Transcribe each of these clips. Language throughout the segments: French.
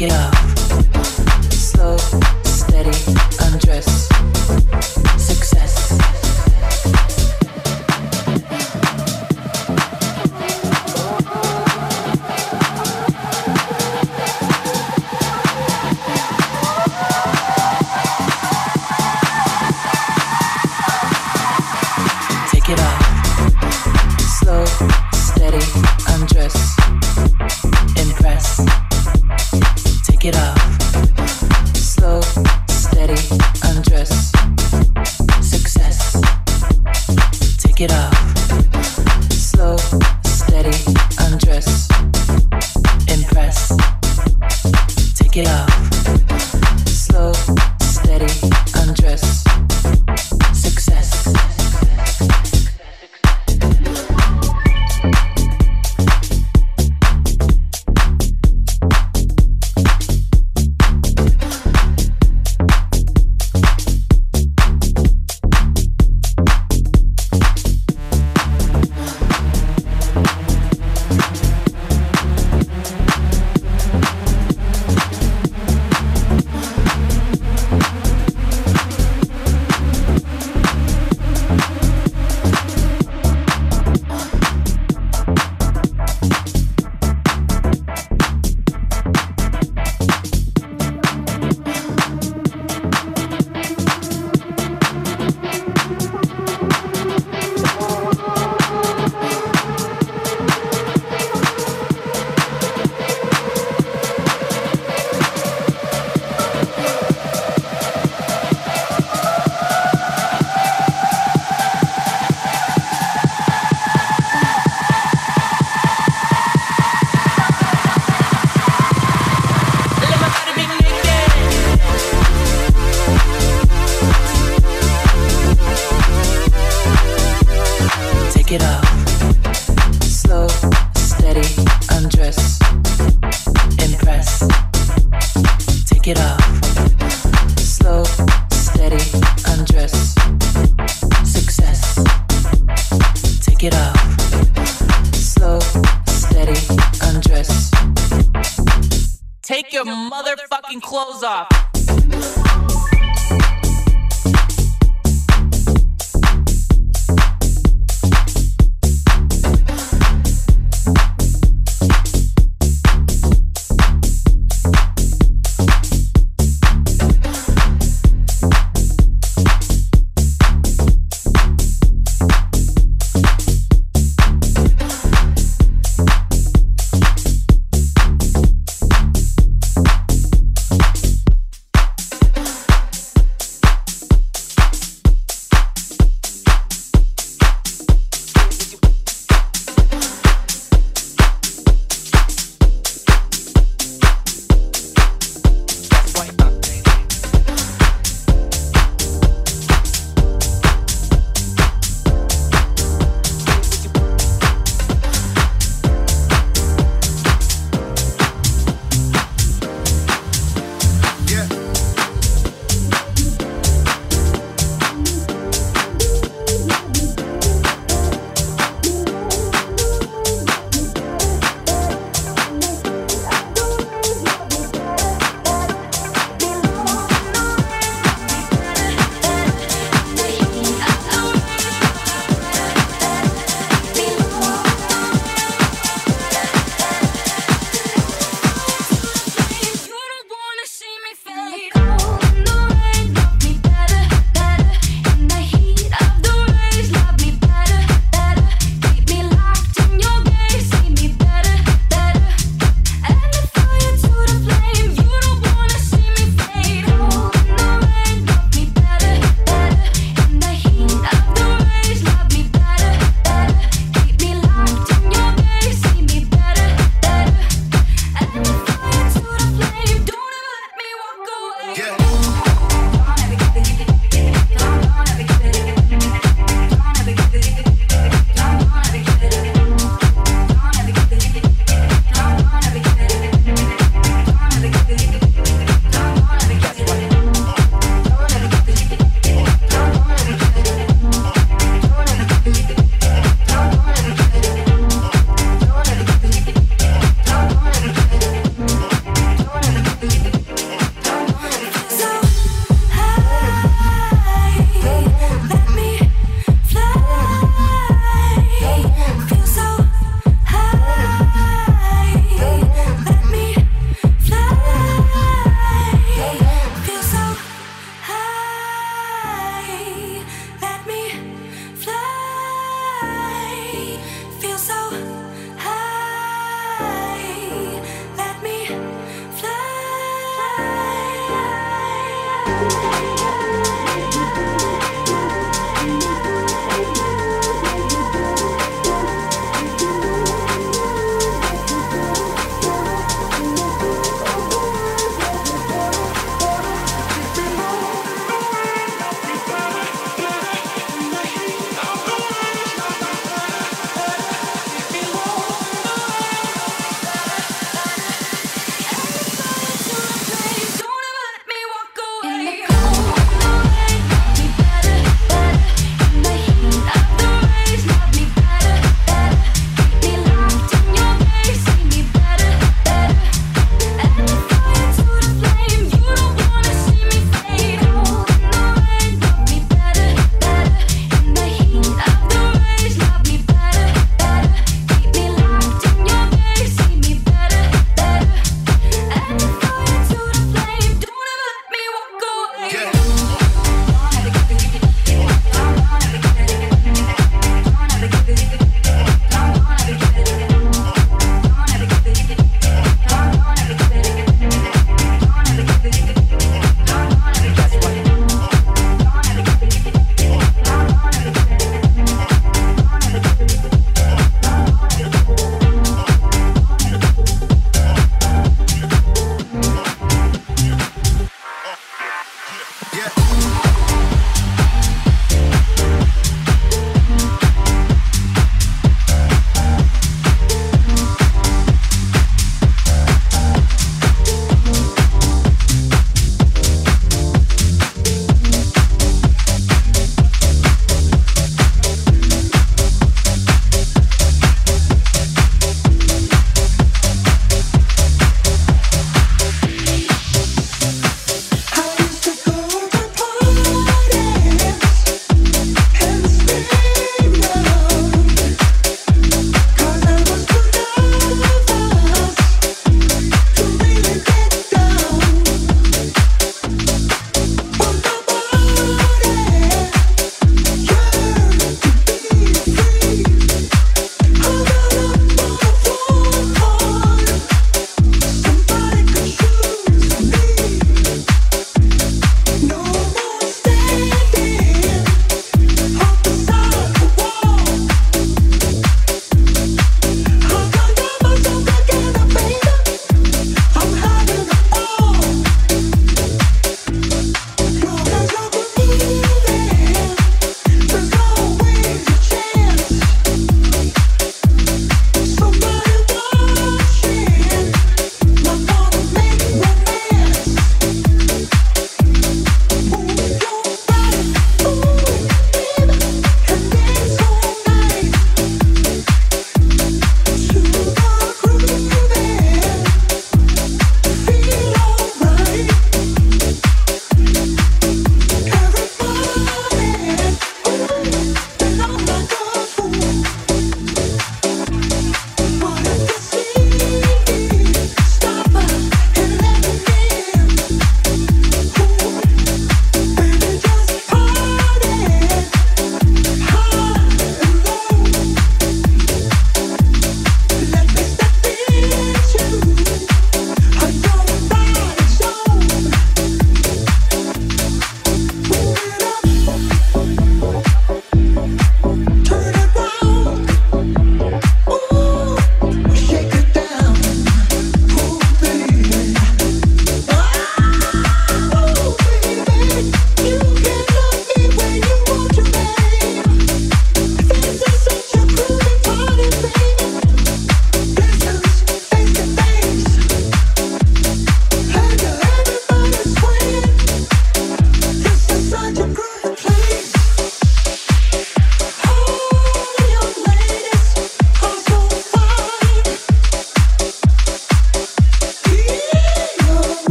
it up.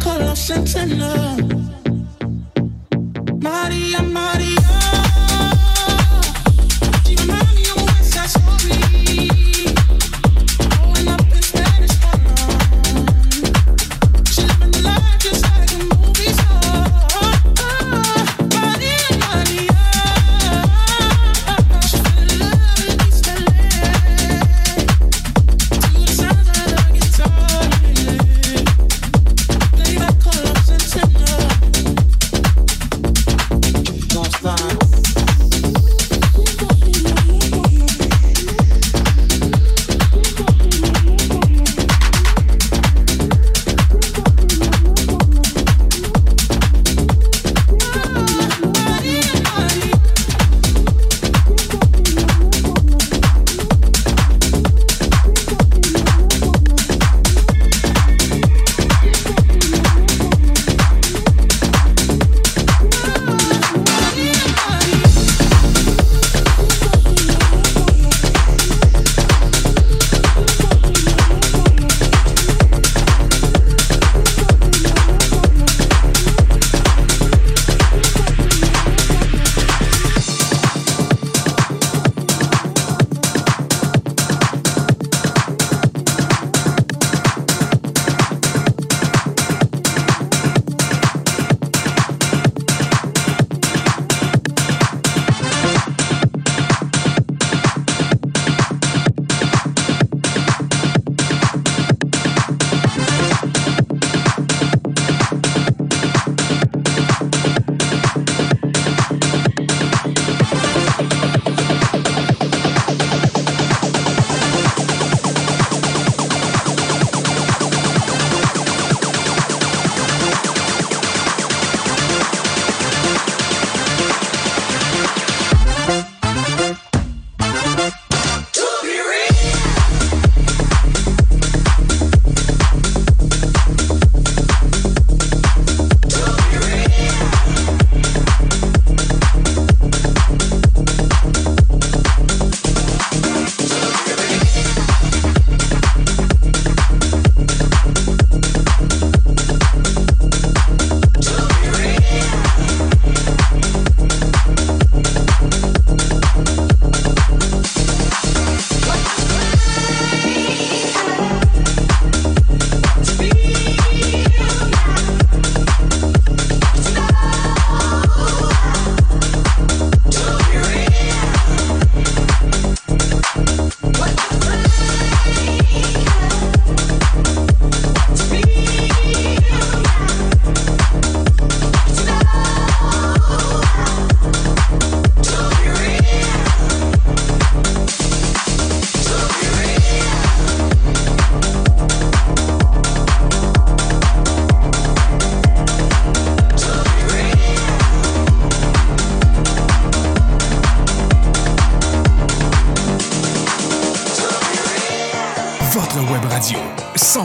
Call off sentinel. Maria, Maria.